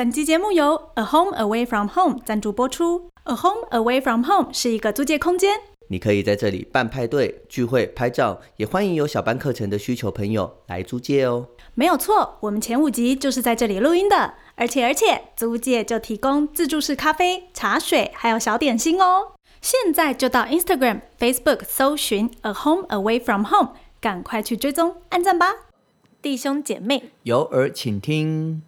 本期节目由 A Home Away from Home 赞助播出。A Home Away from Home 是一个租借空间，你可以在这里办派对、聚会、拍照，也欢迎有小班课程的需求朋友来租借哦。没有错，我们前五集就是在这里录音的，而且而且租借就提供自助式咖啡、茶水，还有小点心哦。现在就到 Instagram、Facebook 搜寻 A Home Away from Home，赶快去追踪、按赞吧，弟兄姐妹。有耳请听。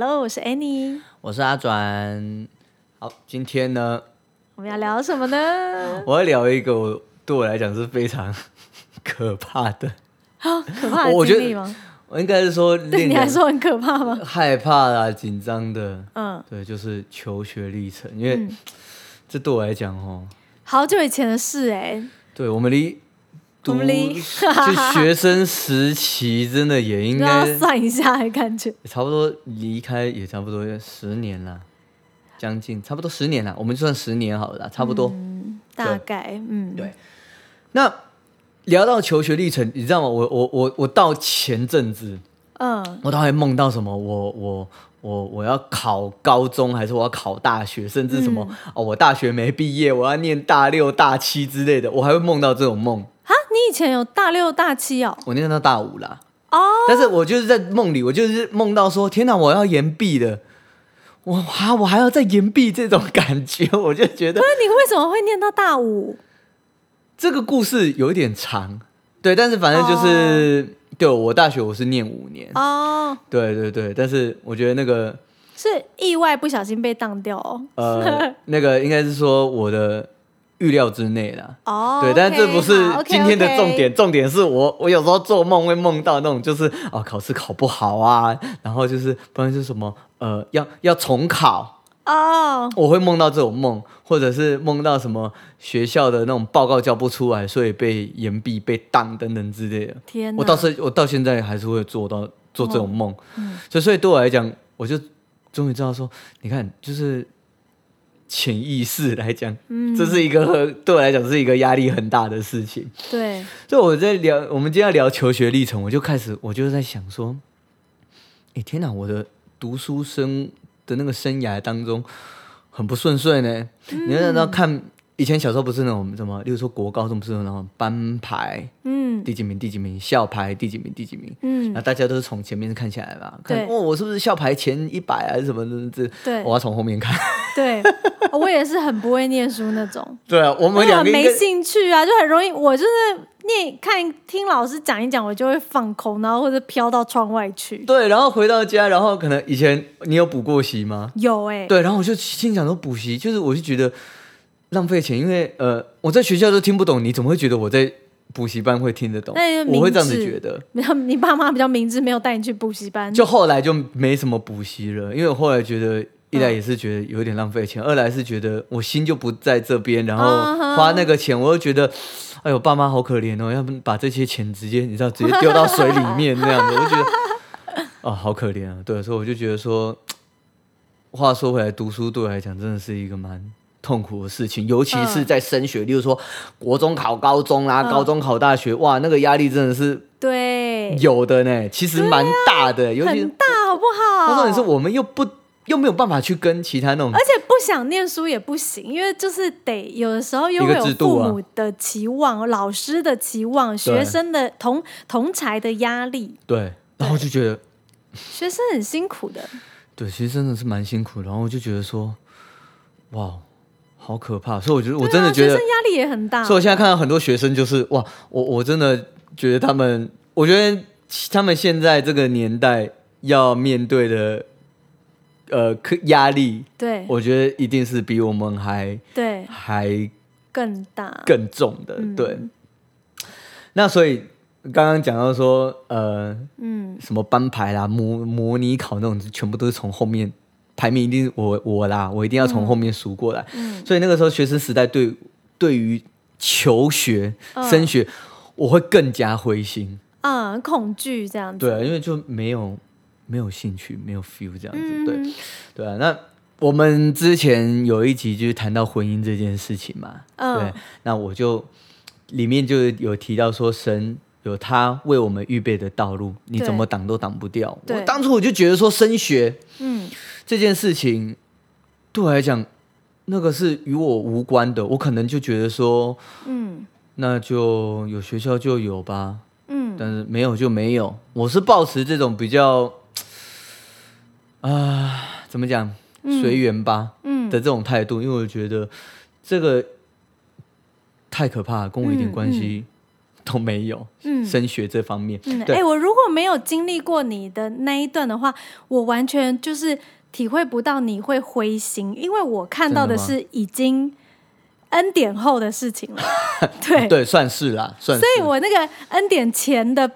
Hello，我是 Annie，我是阿转。好，今天呢，我们要聊什么呢？我要聊一个我对我来讲是非常 可怕的，好可怕的我觉得经历吗？我应该是说对令你来说很可怕吗？害怕啦、紧张的。嗯，对，就是求学历程，因为嗯这对我来讲哦，好久以前的事哎、对我们离读我就学生时期，真的也应该 算一下的感觉。差不多离开也差不多十年了，将近差不多十年了，我们就算十年好了，差不多。嗯，大概嗯，对那聊到求学历程，你知道吗？我我我我到前阵子，嗯，我都还梦到什么？我我我我要考高中，还是我要考大学，甚至什么、哦，我大学没毕业，我要念大六、大七之类的，我还会梦到这种梦。哈，你以前有大六大七哦？我念到大五啦，哦，但是我就是在梦里，我就是梦到说，天哪，我要延毕了。我还我还要再延毕这种感觉，我就觉得那你为什么会念到大五？这个故事有一点长，对，但是反正就是，对我大学我是念五年，哦，对对对，但是我觉得那个是意外不小心被当掉哦。呃，那个应该是说我的预料之内的。哦，对，但这不是今天的重点，重点是我我有时候做梦会梦到那种就是哦考试考不好啊，然后就是不然就是什么呃要要重考，哦，我会梦到这种梦，或者是梦到什么学校的那种报告交不出来，所以被延毕、被当等等之类的。天哪！我到时我到现在还是会做到做这种梦，嗯所以所以对我来讲，我就终于知道说，你看，就是潜意识来讲，嗯这是一个对我来讲是一个压力很大的事情。对，所以我在聊，我们今天要聊求学历程，我就开始我就在想说，哎天哪，我的读书生的那个生涯当中很不顺遂呢。你要要看以前小时候不是那种什么，例如说国高中不是有那种班牌。嗯第几名，第几名，校排第几名，第几名，嗯那大家都是从前面看起来嘛，看对哦，我是不是校排前一百还是什么的？这对我要从后面看。对，我也是很不会念书那种。对啊，我们我很没兴趣啊，就很容易，我就是念看听老师讲一讲，我就会放空，然后或者飘到窗外去。对，然后回到家，然后可能以前你有补过习吗？有哎、对，然后我就心想说补习，就是我就觉得浪费钱，因为呃我在学校都听不懂，你怎么会觉得我在补习班会听得懂那？我会这样子觉得。没有，你爸妈比较明智，没有带你去补习班。就后来就没什么补习了，因为我后来觉得。一嗯来也是觉得有点浪费钱，二来是觉得我心就不在这边，然后花那个钱，我又觉得，哎呦，爸妈好可怜哦，要不把这些钱直接你知道直接丢到水里面那样子，我就觉得，哦，好可怜啊。对，所以我就觉得说，话说回来，读书对我来讲真的是一个蛮痛苦的事情，尤其是嗯在升学，例如说国中考高中啦、嗯高中考大学，哇，那个压力真的是对，有的呢，其实蛮大的，尤其大，好不好？那重点是我们又不又没有办法去跟其他那种而且不想念书也不行，因为就是得有的时候又会有父母的期望、老师的期望、学生的同同才的压力，对，然后就觉得学生很辛苦的。对，其实真的是蛮辛苦的，然后我就觉得说，哇，好可怕，所以我觉得我真的觉得学生，压力也很大。所以我现在看到很多学生就是哇，我我真的觉得他们，我觉得他们现在这个年代要面对的呃可压力，对我觉得一定是比我们还对还更大。更重的，嗯对。那所以刚刚讲到说，呃，嗯，什么班牌啦、模模拟考那种，全部都是从后面排名，一定是我我啦，我一定要从后面数过来。嗯所以那个时候学生时代对对于求学、嗯升学，我会更加灰心。嗯，恐惧这样子。对啊，因为就没有没有兴趣，没有 feel 这样子，嗯对对啊。那我们之前有一集就是谈到婚姻这件事情嘛，嗯对，那我就里面就有提到说神。有他为我们预备的道路，你怎么挡都挡不掉。我当初我就觉得说升学嗯这件事情对我来讲，那个是与我无关的。我可能就觉得说，嗯那就有学校就有吧，嗯但是没有就没有。我是抱持这种比较啊、怎么讲随缘吧嗯。的这种态度，因为我觉得这个太可怕了，跟我一点关系都没有。嗯。升学这方面，嗯，哎、对我如果没有经历过你的那一段的话，我完全就是体会不到你会灰心，因为我看到的是已经恩典后的事情了。对，对，算是啦，算是。所以我那个恩典前的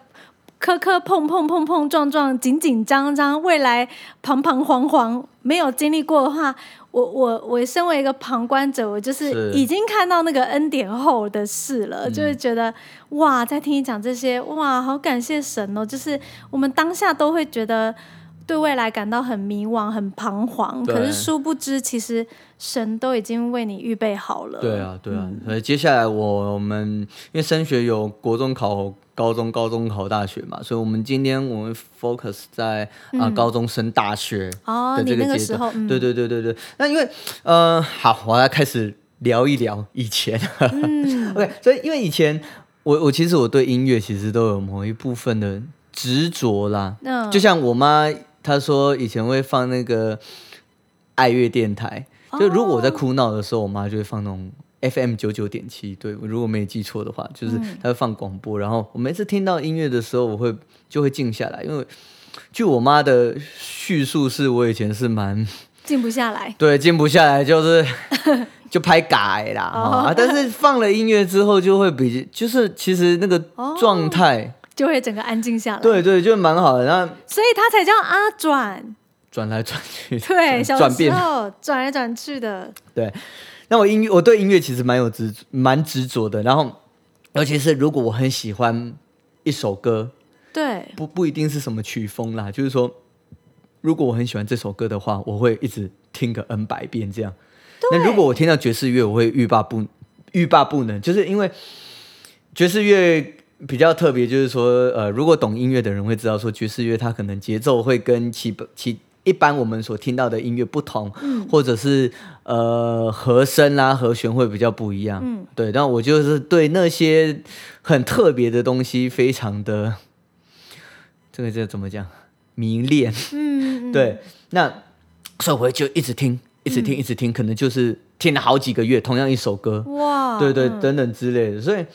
磕磕碰碰、碰碰撞撞、紧紧张张，未来彷彷徨徨，没有经历过的话，我我我身为一个旁观者，我就是是已经看到那个恩典后的事了，嗯就会觉得哇，在听你讲这些，哇，好感谢神哦！就是我们当下都会觉得。对未来感到很迷惘、很彷徨，可是殊不知，其实神都已经为你预备好了。对啊，对啊。嗯所以接下来我们因为升学有国中考高中，高中考大学嘛，所以我们今天我们 focus 在啊、高中升大学嗯哦，这个阶候，嗯，对对对对对。那因为呃，好，我要开始聊一聊以前。嗯 OK，所以因为以前我我其实我对音乐其实都有某一部分的执着啦，嗯，就像我妈她说以前会放那个爱乐电台，就如果我在哭闹的时候，我妈就会放那种 FM 九九点七，对，如果没记错的话，就是她会放广播，然后我每次听到音乐的时候，我会就会静下来，因为据我妈的叙述，是我以前是蛮 静不下来。对静不下来，就是 就拍改啦，哦。啊，但是放了音乐之后，就会比就是其实那个状态，就会整个安静下来。，对对，就蛮好的，然后所以他才叫阿转。转来转去，对，小时转变候转来转去的。对，那我音乐，我对音乐其实蛮有执蛮执着的。然后，尤其是如果我很喜欢一首歌，对，不不一定是什么曲风啦，就是说，如果我很喜欢这首歌的话，我会一直听个 N 百遍这样。那如果我听到爵士乐，我会欲罢不欲罢不能，就是因为爵士乐比较特别，就是说，呃，如果懂音乐的人会知道，说爵士乐它可能节奏会跟其其一般我们所听到的音乐不同，或者是呃和声啦、和弦会比较不一样。嗯，对，但我就是对那些很特别的东西非常的，这个叫怎么讲？迷恋。嗯，嗯，对，那所以我就一直听，一直听，一直听，可能就是听了好几个月，同样一首歌，哇，对对，嗯等等之类的。所以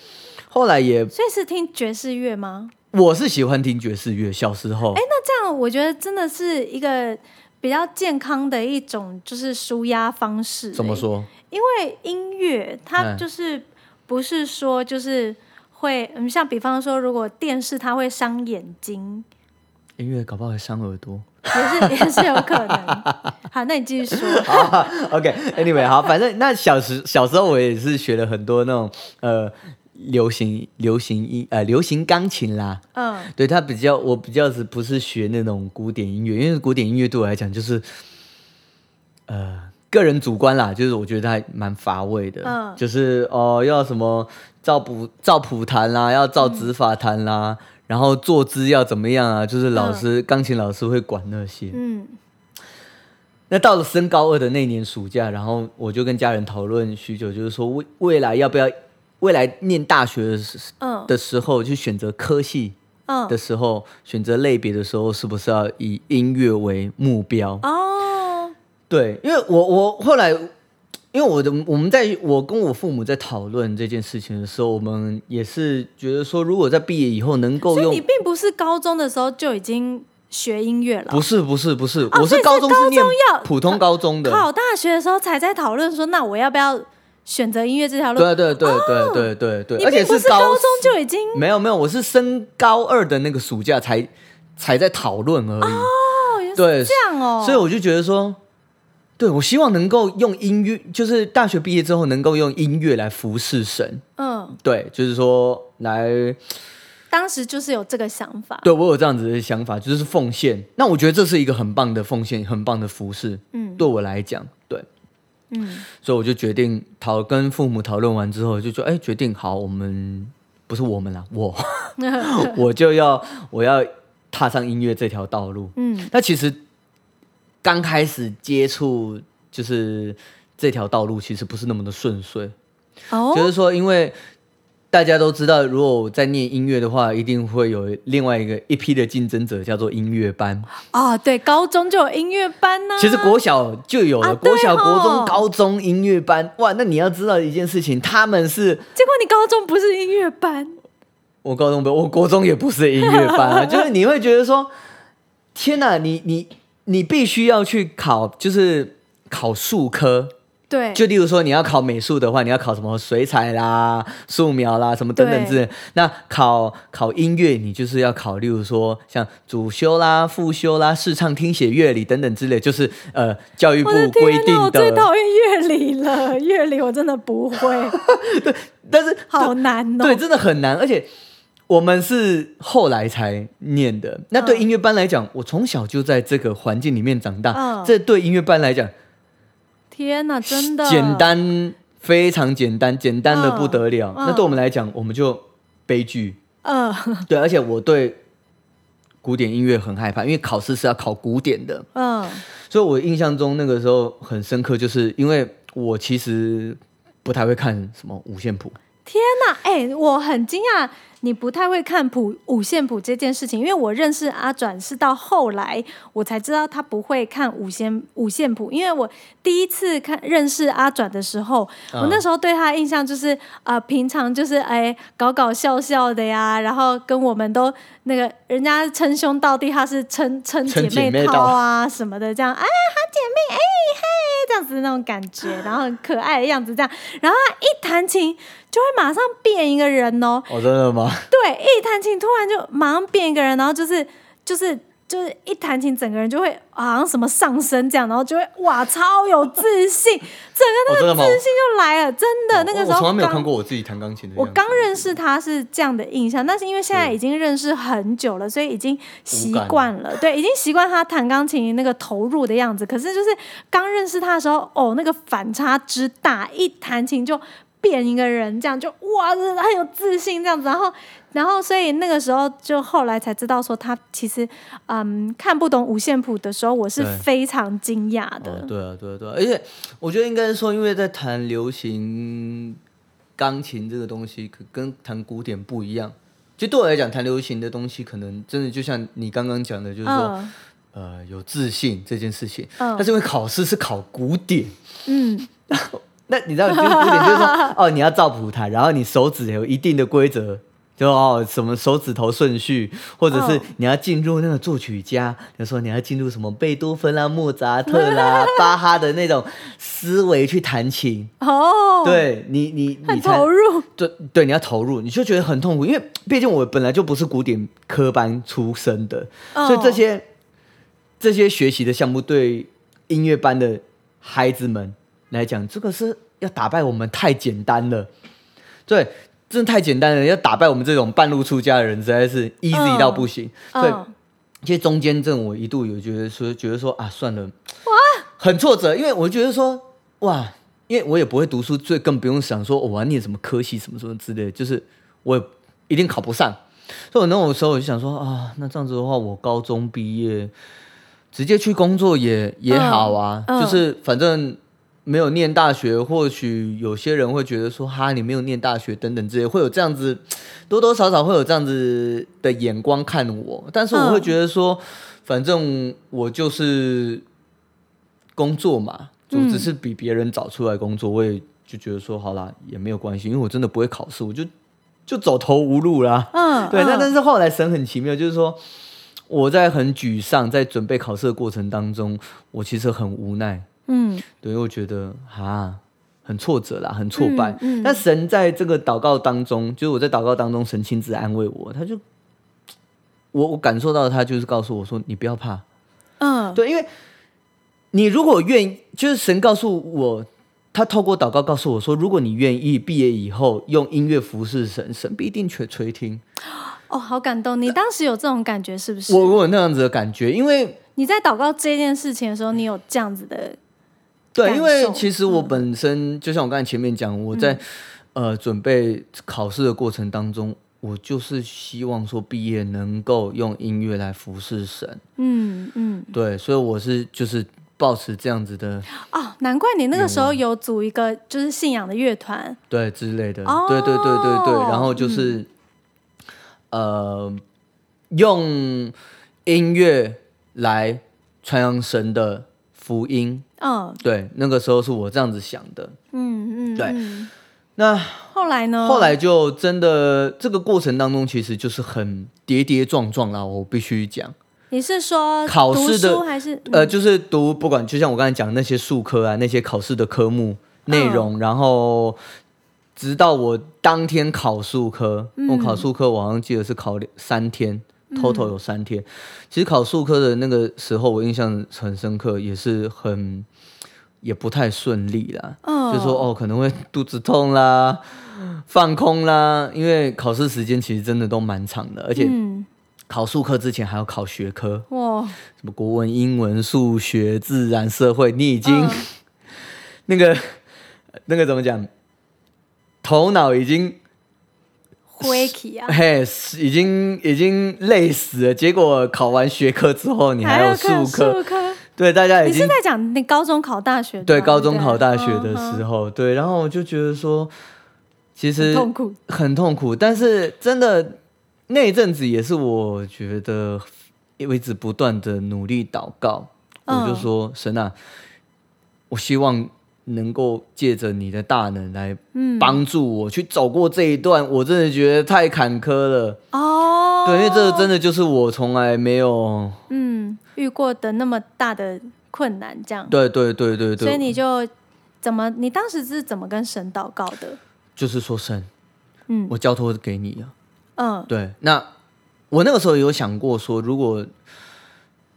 后来也，所以是听爵士乐吗？我是喜欢听爵士乐，小时候。哎，那这样我觉得真的是一个比较健康的一种就是舒压方式。哎？怎么说？因为音乐它嗯就是不是说就是会，嗯，像比方说，如果电视它会伤眼睛，音乐搞不好会伤耳朵。也是 也是有可能。好，那你继续说。OK，Anyway，、好，反正那小时小时候我也是学了很多那种呃流行流行音呃流行钢琴啦，嗯对他比较我比较是不是学那种古典音乐，因为古典音乐对我来讲就是呃个人主观啦，就是我觉得它还蛮乏味的，嗯就是哦、要什么照谱照谱弹啦，要照指法弹啦。然后坐姿要怎么样啊？就是老师钢、琴老师会管那些。嗯那到了升高二的那年暑假，然后我就跟家人讨论许久，就是说未未来要不要未来念大学的时嗯。的时候，去选择科系嗯。的时候，选择类别的时候，是不是要以音乐为目标？哦，对，因为我我后来，因为我的我们在我跟我父母在讨论这件事情的时候，我们也是觉得说，如果在毕业以后能够用所以你并不是高中的时候就已经学音乐了，不是不是不是，我是高中普通高中的，考大学的时候才在讨论说，那我要不要选择音乐这条路？对对对对对对对，而且不是高高中就已经没有没有，我是升高二的那个暑假才才在讨论而已。哦，对是这样哦，所以我就觉得说，对我希望能够用音乐，就是大学毕业之后能够用音乐来服侍神。嗯，对，就是说来当时就是有这个想法。对我有这样子的想法，就是奉献。那我觉得这是一个很棒的奉献，很棒的服饰。嗯对我来讲，对，嗯所以我就决定讨跟父母讨论完之后，就说，哎，决定好，我们不是 我们啦，我 我就要我要踏上音乐这条道路。嗯那其实刚开始接触就是这条道路，其实不是那么的顺遂。哦就是说，因为大家都知道，如果我在念音乐的话，一定会有另外一个一批的竞争者，叫做音乐班。哦，对，高中就有音乐班呢、其实国小就有了，国小、哦国中、高中音乐班。哇，那你要知道一件事情，他们是结果你高中不是音乐班，我高中不，我国中也不是音乐班啊，就是你会觉得说，天哪，你你你必须要去考，就是考数科。对，就例如说，你要考美术的话，你要考什么水彩啦、素描啦，什么等等之类。那考考音乐，你就是要考，例如说像主修啦、副修啦、视唱、听写、乐理等等之类，就是呃教育部规定我最的。讨厌乐理了，乐理我真的不会，对但是 好难哦。对，真的很难，而且我们是后来才念的。那对嗯音乐班来讲，我从小就在这个环境里面长大，嗯这对音乐班来讲天哪，真的简，单，非常简单，简单的不得了。嗯那对我们来讲，我们就悲剧。嗯 对，而且我对古典音乐很害怕，因为考试是要考古典的，嗯所以我印象中那个时候很深刻，就是因为我其实不太会看什么五线谱。天哪，哎、我很惊讶你不太会看谱五线谱这件事情，因为我认识阿转是到后来我才知道他不会看五线五线谱，因为我第一次看认识阿转的时候，嗯。我那时候对他的印象就是呃，平常就是哎搞搞笑笑的呀，然后跟我们都那个人家称兄道弟，他是称称称姐妹淘啊什么的，这样哎好姐妹哎嘿这样子那种感觉，然后很可爱的样子这样，然后他一弹琴就会马上变一个人哦，哦，真的吗？对，一弹琴突然就马上变一个人，然后就是就是就是一弹琴，整个人就会好像什么上升这样，然后就会哇超有自信，整个那个？自信就来了，真的、那个时候我从来没有刚看过我自己弹钢琴的。我刚认识他是这样的印象，但是因为现在已经认识很久了，所以已经习惯了，对，已经习惯他弹钢琴那个投入的样子。可是就是刚认识他的时候，哦，那个反差之大，一弹琴就变一个人，这样就哇，很有自信这样子。然后，然后，所以那个时候就后来才知道说他其实嗯看不懂五线谱的时候，我是非常惊讶的。哦，对啊，对啊，对啊，而且我觉得应该是说，因为在弹流行钢琴这个东西，跟弹古典不一样。就对我来讲，弹流行的东西，可能真的就像你刚刚讲的，就是说，嗯呃，有自信这件事情。嗯但是因为考试是考古典，嗯，那你知道，就是古典就是说，哦，你要照谱弹，然后你手指有一定的规则，就哦什么手指头顺序，或者是哦你要进入那个作曲家，比如说你要进入什么贝多芬啦、莫扎特啦、巴哈的那种思维去弹琴。哦，，对你，你很你弹投入，对对，你要投入，你就觉得很痛苦，因为毕竟我本来就不是古典科班出身的，所以这哦些这些学习的项目对音乐班的孩子们来讲，这个是要打败我们太简单了。对，真的太简单了，要打败我们这种半路出家的人，实在是 easy 到不行。对，嗯其实中间这种我一度有觉得说，觉得说啊，算了，哇，很挫折，因为我觉得说，哇，因为我也不会读书，最更不用想说、哦我要念什么科系什么什么之类的，就是我也一定考不上。所以我那种时候我就想说啊，那这样子的话，我高中毕业直接去工作也也好啊，就是反正没有念大学，或许有些人会觉得说哈，你没有念大学等等之类，会有这样子多多少少会有这样子的眼光看我，但是我会嗯觉得说，反正我就是工作嘛，就嗯只是比别人早出来工作，我也就觉得说好啦，也没有关系，因为我真的不会考试，我就就走投无路啦。嗯，对，那嗯但是后来神很奇妙，就是说我在很沮丧，在准备考试的过程当中，我其实很无奈，嗯对，我觉得啊。很挫折啦，很挫败。嗯嗯但神在这个祷告当中，就是我在祷告当中，神亲自安慰我，他就我我感受到他就是告诉我说，你不要怕，嗯，对，因为你如果愿意，就是神告诉我，他透过祷告告诉我说，如果你愿意毕业以后用音乐服侍神，神必定垂垂听。哦，好感动！你当时有这种感觉是不是？我我有那样子的感觉，因为你在祷告这件事情的时候，你有这样子的对，因为其实我本身、就像我刚才前面讲，我在、呃准备考试的过程当中，我就是希望说毕业能够用音乐来服侍神，嗯嗯。对，所以我是就是保持这样子的哦，难怪你那个时候有组一个就是信仰的乐团，对之类的，哦。对对对对对，然后就是、呃用音乐来传扬神的福音，嗯对，那个时候是我这样子想的。嗯嗯，对嗯那后来呢？后来就真的这个过程当中，其实就是很跌跌撞撞啦，我必须讲。你是说考试的书还是呃，就是读不管，就像我刚才讲那些数科啊，那些考试的科目内容，然后直到我当天考数科，我考数科我好像记得是考三天。Total 有三天，其实考数科的那个时候，我印象很深刻，也是很也不太顺利啦。嗯就说哦，可能会肚子痛啦，放空啦，因为考试时间其实真的都蛮长的，而且嗯。考数科之前还要考学科，哇。什么国文、英文、数学、自然、社会，你已经、嗯。那个那个怎么讲，头脑已经灰体啊，嘿，已经已经累死了。结果考完学科之后，你还有数科，对，大家已经你是在讲你高中考大学？对高中考大学的嗯时候，对，然后我就觉得说，其很实痛苦，很痛苦，但是真的那一阵子也是我觉得我一直不断的努力祷告，嗯我就说神啊，我希望能够借着你的大能来嗯帮助我去走过这一段，我真的觉得太坎坷了。哦，对，因为这真的就是我从来没有，嗯遇过的那么大的困难，这样，对对对对对，所以你就怎么？你当时是怎么跟神祷告的？就是说神，嗯我交托给你了。嗯对，那我那个时候有想过说，如果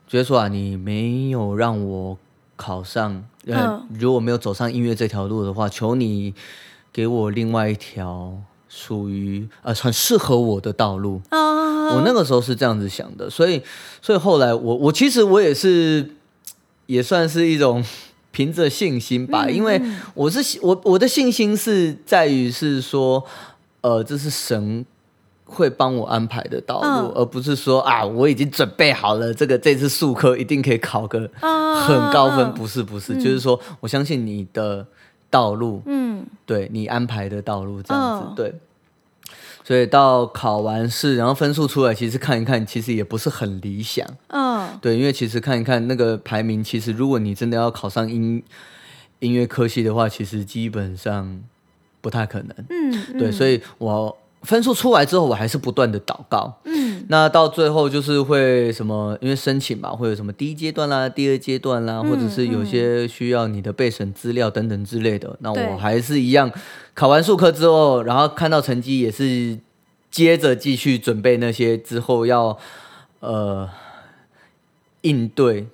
觉得说啊，你没有让我考上，呃，如果没有走上音乐这条路的话，求你给我另外一条属于呃很适合我的道路。啊，我那个时候是这样子想的，所以，所以后来我我其实我也是也算是一种凭着信心吧，嗯因为嗯我是我我的信心是在于是说，呃，这是神会帮我安排的道路，嗯。而不是说啊我已经准备好了，这个这次数科一定可以考个啊很高分，嗯不是不是，就是说我相信你的道路，嗯。对你安排的道路这样子，嗯。对。所以到考完试，然后分数出来，其实看一看，其实也不是很理想。嗯。对，因为其实看一看那个排名，其实如果你真的要考上音音乐科系的话，其实基本上不太可能。嗯，对，所以我分数出来之后，我还是不断的祷告。嗯那到最后就是会什么，因为申请嘛，会有什么第一阶段啦、第二阶段啦，或者是有些需要你的备审资料等等之类的。那我还是一样，考完数科之后，然后看到成绩也是接着继续准备那些之后要呃应对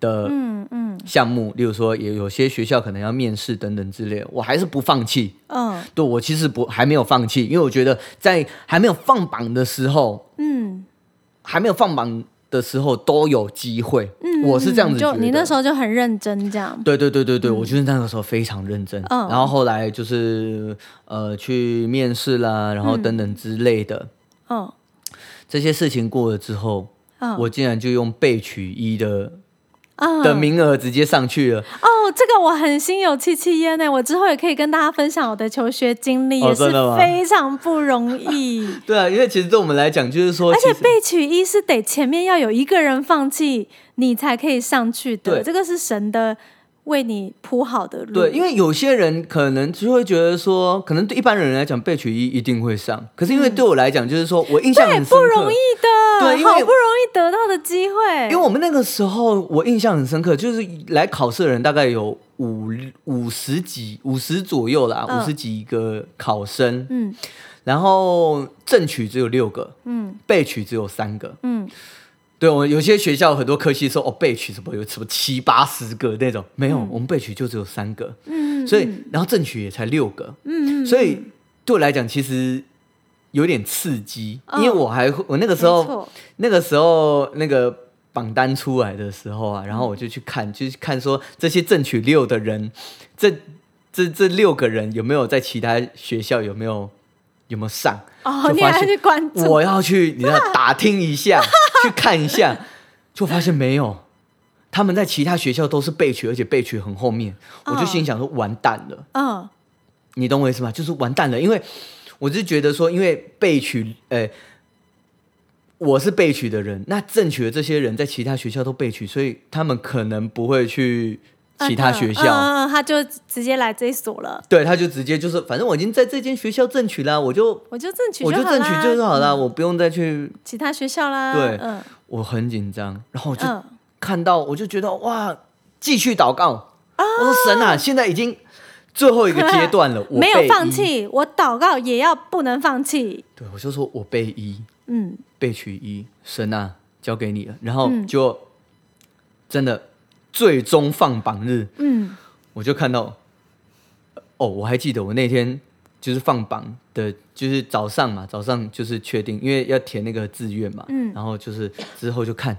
的嗯嗯项目，例如说有有些学校可能要面试等等之类，我还是不放弃。嗯对我其实不还没有放弃，因为我觉得在还没有放榜的时候，嗯还没有放榜的时候都有机会。嗯，我是这样子。就你那时候就很认真，这样，对对对对对，我就是那个时候非常认真。嗯然后后来就是呃去面试啦，然后等等之类的、嗯这些事情过了之后，嗯我竟然就用被取一的嗯的名额直接上去了。哦，这个我很心有戚戚焉呢。我之后也可以跟大家分享我的求学经历，哦也是非常不容易。对啊，因为其实对我们来讲，就是说，而且被取一是得前面要有一个人放弃，你才可以上去的。对这个是神的为你铺好的路。对，因为有些人可能就会觉得说，可能对一般人来讲，被取一一定会上，可是因为对我来讲，就是说我印象很深刻，不容易的，对好不容易得到的机会。因为我们那个时候我印象很深刻，就是来考试的人大概有五五十几、五十左右啦，嗯五十几个考生，嗯然后正取只有六个，嗯被取只有三个。嗯，对，我们有些学校很多科系说哦被取什么有什么七八十个那种，没有，我们被取就只有三个，嗯，所以然后正取也才六个，嗯嗯，所以对我来讲，其实有点刺激，嗯因为我还我那个时候那个时候那个榜单出来的时候啊，然后我就去看，就去看说这些正取六的人，这这这六个人有没有在其他学校有没有有没有上？哦，你还就发现去关注？我要去，你要打听一下，去看一下，就发现没有，他们在其他学校都是被取，而且被取很后面，我就心想说完蛋了，嗯你懂我意思吗？就是完蛋了，因为我是觉得说，因为被取，呃，我是被取的人，那正取的这些人在其他学校都被取，所以他们可能不会去其他学校。嗯他就直接来这一所了，对，他就直接就是，反正我已经在这间学校正取啦，我就我就正取我就正取就是好啦，嗯我不用再去。其他学校啦。对嗯我很紧张，然后我就嗯，看到，我就觉得哇，继续祷告。哦我说神啊，现在已经最后一个阶段了，我 没有。放弃，我祷告也要不能放弃。对，我就说我背一，嗯，背取一，神啊，交给你了。然后嗯就真的最终放榜日，嗯我就看到，哦，我还记得我那天就是放榜的，就是早上嘛，早上就是确定，因为要填那个志愿嘛，嗯然后就是之后就看，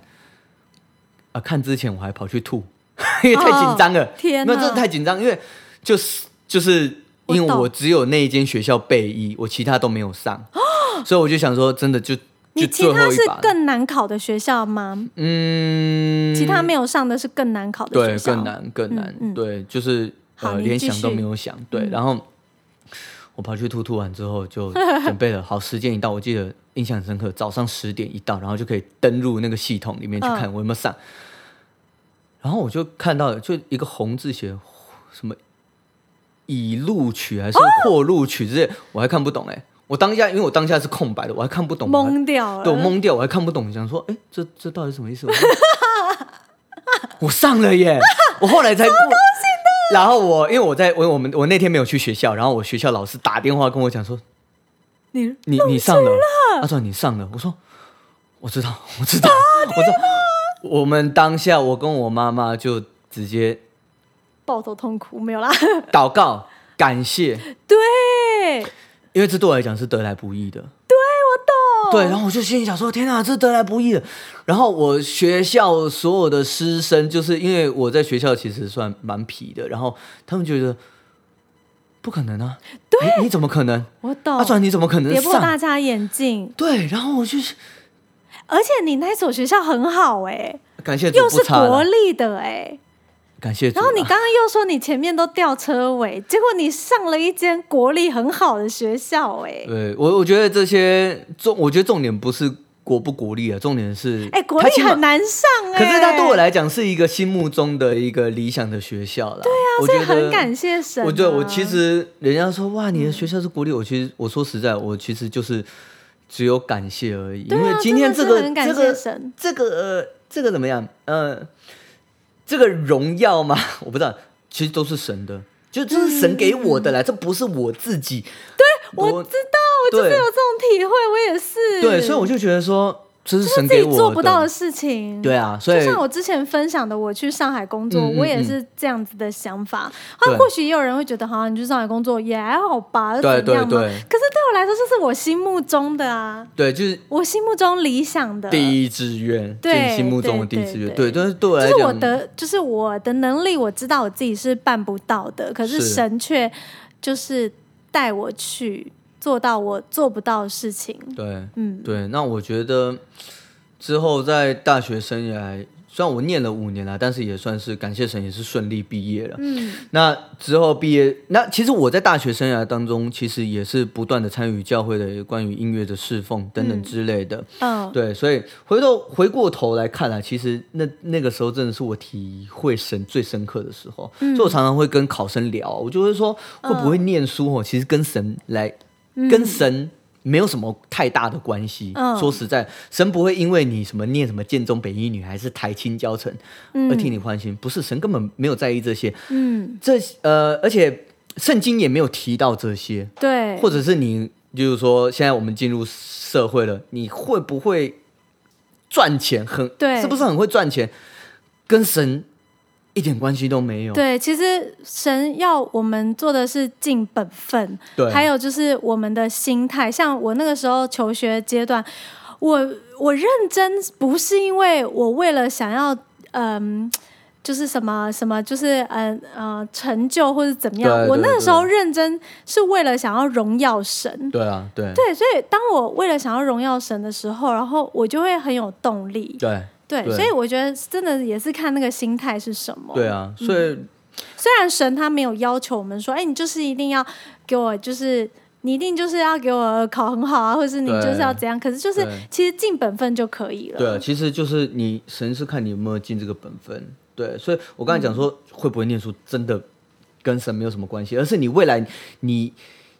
啊、看之前我还跑去吐，因为太紧张了，哦天哪没有，真的太紧张，因为就是就是因为我只有那一间学校备一，我其他都没有上，所以我就想说，真的就你就其他是更难考的学校吗？嗯，其他没有上的是更难考的学对，校，更难更难，嗯嗯。对，就是呃好连想都没有想，对，嗯。然后我跑去吐吐完之后就 准备了，好，时间一到，我记得印象很深刻，早上十点一到，然后就可以登入那个系统里面去嗯。看我有没有上，然后我就看到就一个红字写什么已录取还是哦或录取之类，我还看不懂哎、我当下因为我当下是空白的，我还看不懂，懵掉了。对我懵掉，我还看不懂，想说，哎、这这到底什么意思？我 我上了耶！我后来才过，然后我因为我在我我们我那天没有去学校，然后我学校老师打电话跟我讲说，你你你上了，他说你上了，我说我知道，我知道，我知道。我们当下我跟我妈妈就直接抱头痛哭没有啦？祷告感谢，对，因为这对我来讲是得来不易的。对我懂。对，然后我就心里想说：天哪，这得来不易的。然后我学校所有的师生，就是因为我在学校其实算蛮皮的，然后他们觉得不可能啊，对，你怎么可能？我懂。阿传你怎么可能跌破大上？家眼镜，对，然后我就是而且你那所学校很好哎、感谢又是国立的哎、感谢啊。然后你刚刚又说你前面都吊车尾，结果你上了一间国立很好的学校哎、对我，我觉得这些重，我觉得重点不是国不国力啊，重点是哎、国它起码立很难上哎、可是它对我来讲是一个心目中的一个理想的学校啦。对啊我所以觉得很感谢神、啊。我觉得我其实人家说哇，你的学校是国立，我其实我说实在，我其实就是只有感谢而已，啊因为今天这个很感谢这个神这个呃这个怎么样？呃，这个荣耀吗，我不知道，其实都是神的，就这是神给我的啦，这不是我自己。对，我知道，我就是有这种体会，我也是。对，所以我就觉得说，这是神自己给我做不到的事情。对啊，所以就像我之前分享的，我去上海工作，嗯嗯我也嗯是这样子的想法。啊，对或许也有人会觉得，好，你去上海工作也还好吧，又对怎样嘛？对对可是对我来说，这是我心目中的啊，对，就是我心目中理想的。第一志愿，对心目中的第一志愿，对对，但是对我来讲，就是我的，就是我的能力，我知道我自己是办不到的，可是是神却就是带我去做到我做不到的事情。对，嗯，对，那我觉得之后在大学生涯，虽然我念了五年了，但是也算是感谢神，也是顺利毕业了。嗯，那之后毕业，那其实我在大学生涯当中，其实也是不断的参与教会的关于音乐的侍奉等等嗯之类的。嗯，对，所以回头回过头来看啊，其实那那个时候真的是我体会神最深刻的时候。嗯所以我常常会跟考生聊，我就会说，会不会念书哦？其实跟神来，跟神没有什么太大的关系。嗯说实在，神不会因为你什么念什么建中北一女还是台青教程而替你欢心，不是神根本没有在意这些。嗯，这呃，而且圣经也没有提到这些。对，或者是你，就是说，现在我们进入社会了，你会不会赚钱很？对是不是很会赚钱？跟神一点关系都没有。对，其实神要我们做的是尽本分，对，还有就是我们的心态。像我那个时候求学阶段，我我认真不是因为我为了想要嗯。就是什么什么，就是嗯呃成就或者怎么样。我那个时候认真是为了想要荣耀神。对啊，对。对，所以当我为了想要荣耀神的时候，然后我就会很有动力。对对，所以我觉得真的也是看那个心态是什么。对啊，所以虽然神他没有要求我们说，哎，你就是一定要给我，就是你一定就是要给我考很好啊，或是你就是要怎样，可是就是其实尽本分就可以了。对啊，其实就是你神是看你有没有尽这个本分。对，所以我刚才讲说会不会念书，真的跟神没有什么关系，而是你未来你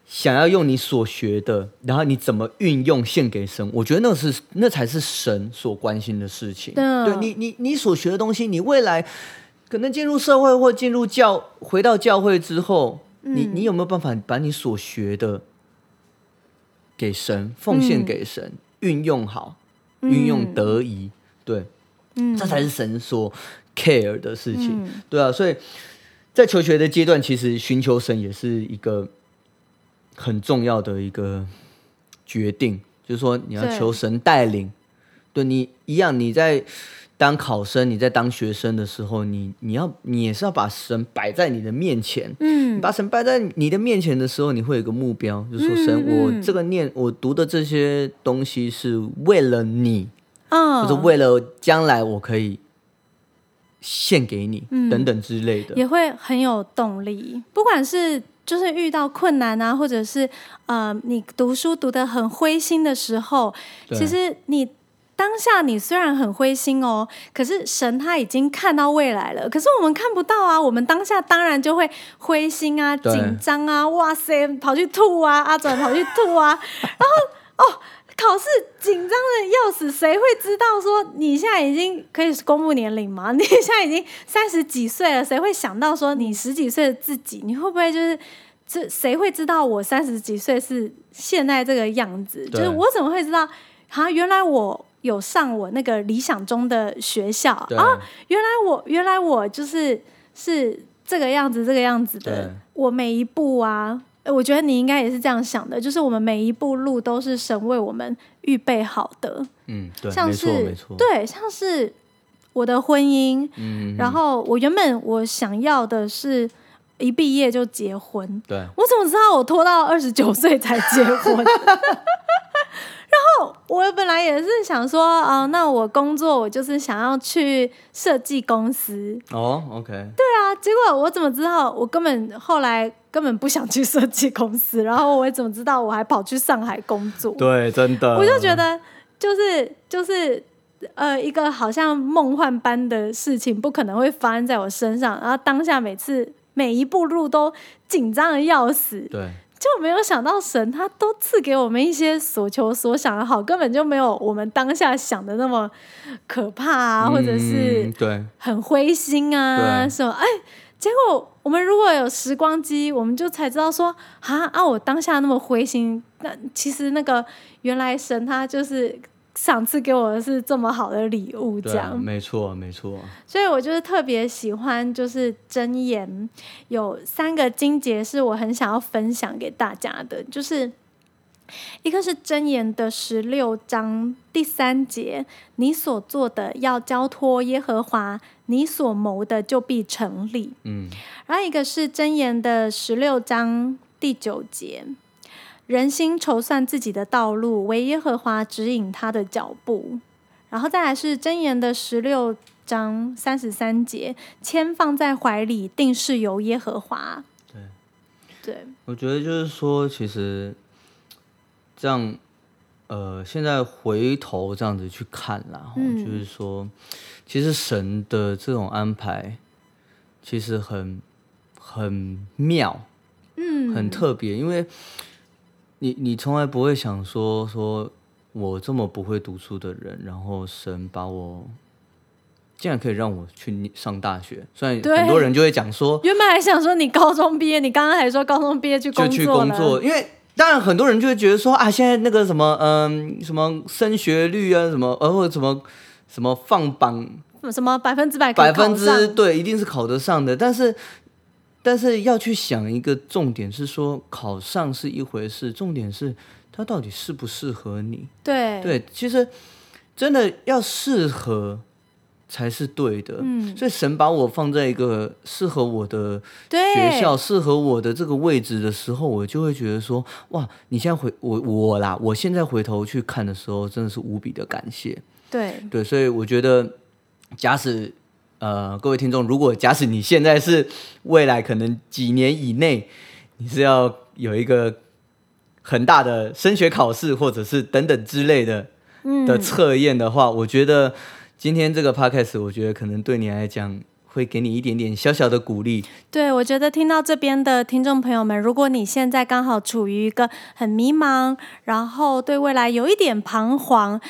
想要用你所学的，然后你怎么运用献给神，我觉得那是那才是神所关心的事情。对你，你你所学的东西，你未来可能进入社会或进入教，回到教会之后，你你有没有办法把你所学的给神奉献给神，运用好，运用得宜？对，嗯，这才是神所。care 的事情，对啊，所以在求学的阶段，其实寻求神也是一个很重要的一个决定，就是说你要求神带领。对你一样，你在当考生、你在当学生的时候，你你要你也是要把神摆在你的面前。嗯，把神摆在你的面前的时候，你会有个目标，就是说神，我这个念我读的这些东西是为了你，嗯，就是为了将来我可以。献给你，等等之类的，也会很有动力。不管是就是遇到困难啊，或者是呃，你读书读得很灰心的时候，其实你当下你虽然很灰心哦，可是神他已经看到未来了。可是我们看不到啊，我们当下当然就会灰心啊、紧张啊，哇塞，跑去吐啊，阿转跑去吐啊，然后哦。考试紧张的要死，谁会知道说你现在已经可以公布年龄吗？你现在已经三十几岁了，谁会想到说你十几岁的自己？你会不会就是这？谁会知道我三十几岁是现在这个样子？就是我怎么会知道？啊，原来我有上我那个理想中的学校啊！原来我原来我就是是这个样子，这个样子的。我每一步啊。我觉得你应该也是这样想的，就是我们每一步路都是神为我们预备好的。嗯，对，像是。对，像是我的婚姻，嗯，然后我原本我想要的是一毕业就结婚，对，我怎么知道我拖到二十九岁才结婚？然后我本来也是想说，啊，那我工作我就是想要去设计公司。哦，OK。对啊，结果我怎么知道？我根本后来根本不想去设计公司，然后我怎么知道我还跑去上海工作？对，真的。我就觉得，就是就是呃，一个好像梦幻般的事情，不可能会发生在我身上。然后当下每次每一步路都紧张的要死。对。就没有想到神他都赐给我们一些所求所想的好，根本就没有我们当下想的那么可怕啊，或者是对很灰心啊什么？哎，结果我们如果有时光机，我们就才知道说啊啊，我当下那么灰心，那其实那个原来神他就是。上次给我的是这么好的礼物，这样没错没错。所以我就是特别喜欢，就是箴言有三个经节是我很想要分享给大家的，就是一个是箴言的十六章第三节，你所做的要交托耶和华，你所谋的就必成立。嗯，然后一个是箴言的十六章第九节。人心筹算自己的道路，唯耶和华指引他的脚步。然后再来是箴言的十六章三十三节，铅放在怀里，定是由耶和华。对，对，我觉得就是说，其实这样，呃，现在回头这样子去看啦，就是说，其实神的这种安排，其实很很妙，嗯，很特别，因为。你你从来不会想说说我这么不会读书的人，然后神把我竟然可以让我去上大学。虽然很多人就会讲说，原本还想说你高中毕业，你刚刚还说高中毕业去就去工作，因为当然很多人就会觉得说啊，现在那个什么嗯什么升学率啊什么，呃或者什么什么放榜什么百分之百百分之对，一定是考得上的。但是，但是要去想一个重点是说，考上是一回事，重点是它到底适不适合你。对对，其实真的要适合才是对的。嗯所以神把我放在一个适合我的学校、适合我的这个位置的时候，我就会觉得说，哇，你现在回我我啦，我现在回头去看的时候，真的是无比的感谢。对对，所以我觉得，假使呃各位听众，如果假使你现在是未来可能几年以内，你是要有一个很大的升学考试，或者是等等之类的嗯的测验的话，我觉得今天这个 podcast，我觉得可能对你来讲会给你一点点小小的鼓励。对，我觉得听到这边的听众朋友们，如果你现在刚好处于一个很迷茫，然后对未来有一点彷徨，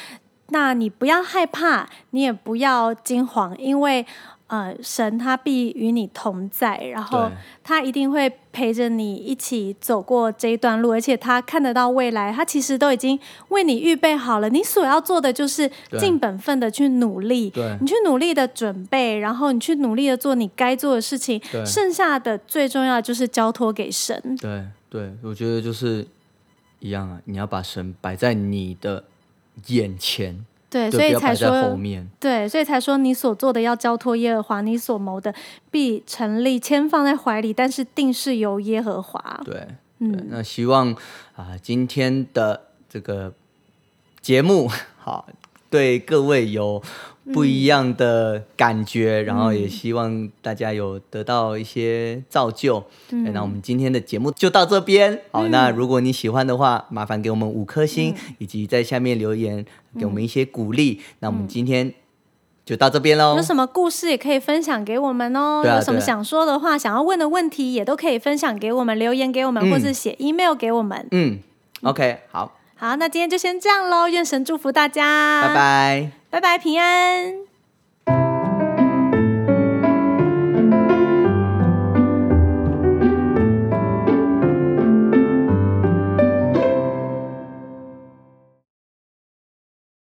那你不要害怕，你也不要惊慌，因为呃，神他必与你同在，然后他一定会陪着你一起走过这一段路，而且他看得到未来，他其实都已经为你预备好了。你所要做的就是尽本分的去努力，对你去努力的准备，然后你去努力的做你该做的事情，剩下的最重要的就是交托给神。对对，我觉得就是一样啊，你要把神摆在你的眼前，对，所以才不要摆在后说，面。对，所以才说你所做的要交托耶和华，你所谋的必成立，千放在怀里，但是定是由耶和华。对，对，嗯，那希望啊、今天的这个节目好对各位有不一样的感觉，然后也希望大家有得到一些造就。那我们今天的节目就到这边。好，那如果你喜欢的话，麻烦给我们五颗星，嗯以及在下面留言给我们一些鼓励。那我们今天就到这边喽。有什么故事也可以分享给我们哦。有什么想说的话、想要问的问题，也都可以分享给我们，留言给我们，嗯或是写 email 给我们。嗯，OK，好，好，那今天就先这样喽。愿神祝福大家，拜，拜。拜拜，平安。